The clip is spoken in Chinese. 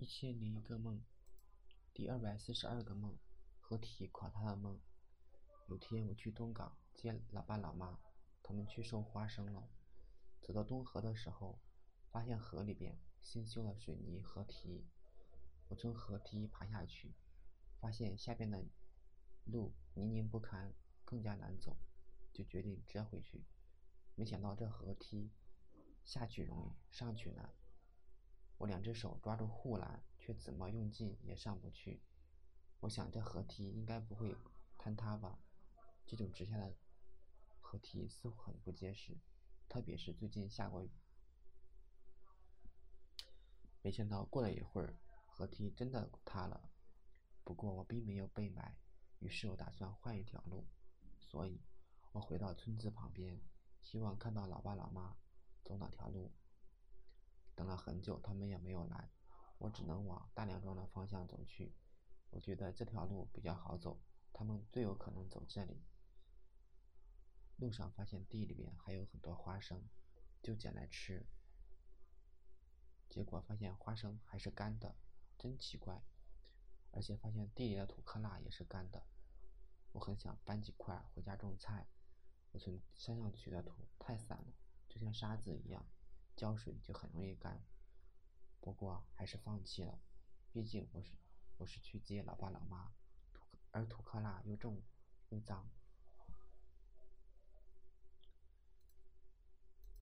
一千零一个梦，第二百四十二个梦，合体垮塌的梦。有天我去东港接老爸老妈，他们去收花生了。走到东河的时候，发现河里边新修了水泥河堤。我从河堤爬下去，发现下边的路泥泞不堪，更加难走，就决定折回去。没想到这河堤下去容易，上去难。我两只手抓住护栏，却怎么用劲也上不去。我想这河堤应该不会坍塌吧？这种直下的河堤似乎很不结实，特别是最近下过雨。没想到过了一会儿，河堤真的塌了。不过我并没有被埋，于是我打算换一条路，所以我回到村子旁边，希望看到老爸老妈走哪条路。等了很久，他们也没有来，我只能往大梁庄的方向走去。我觉得这条路比较好走，他们最有可能走这里。路上发现地里面还有很多花生，就捡来吃。结果发现花生还是干的，真奇怪。而且发现地里的土坷垃也是干的。我很想搬几块回家种菜。我从山上取的土太散了，就像沙子一样，浇水就很容易干。不过还是放弃了，毕竟我是我是去接老爸老妈，而土克拉又重又脏。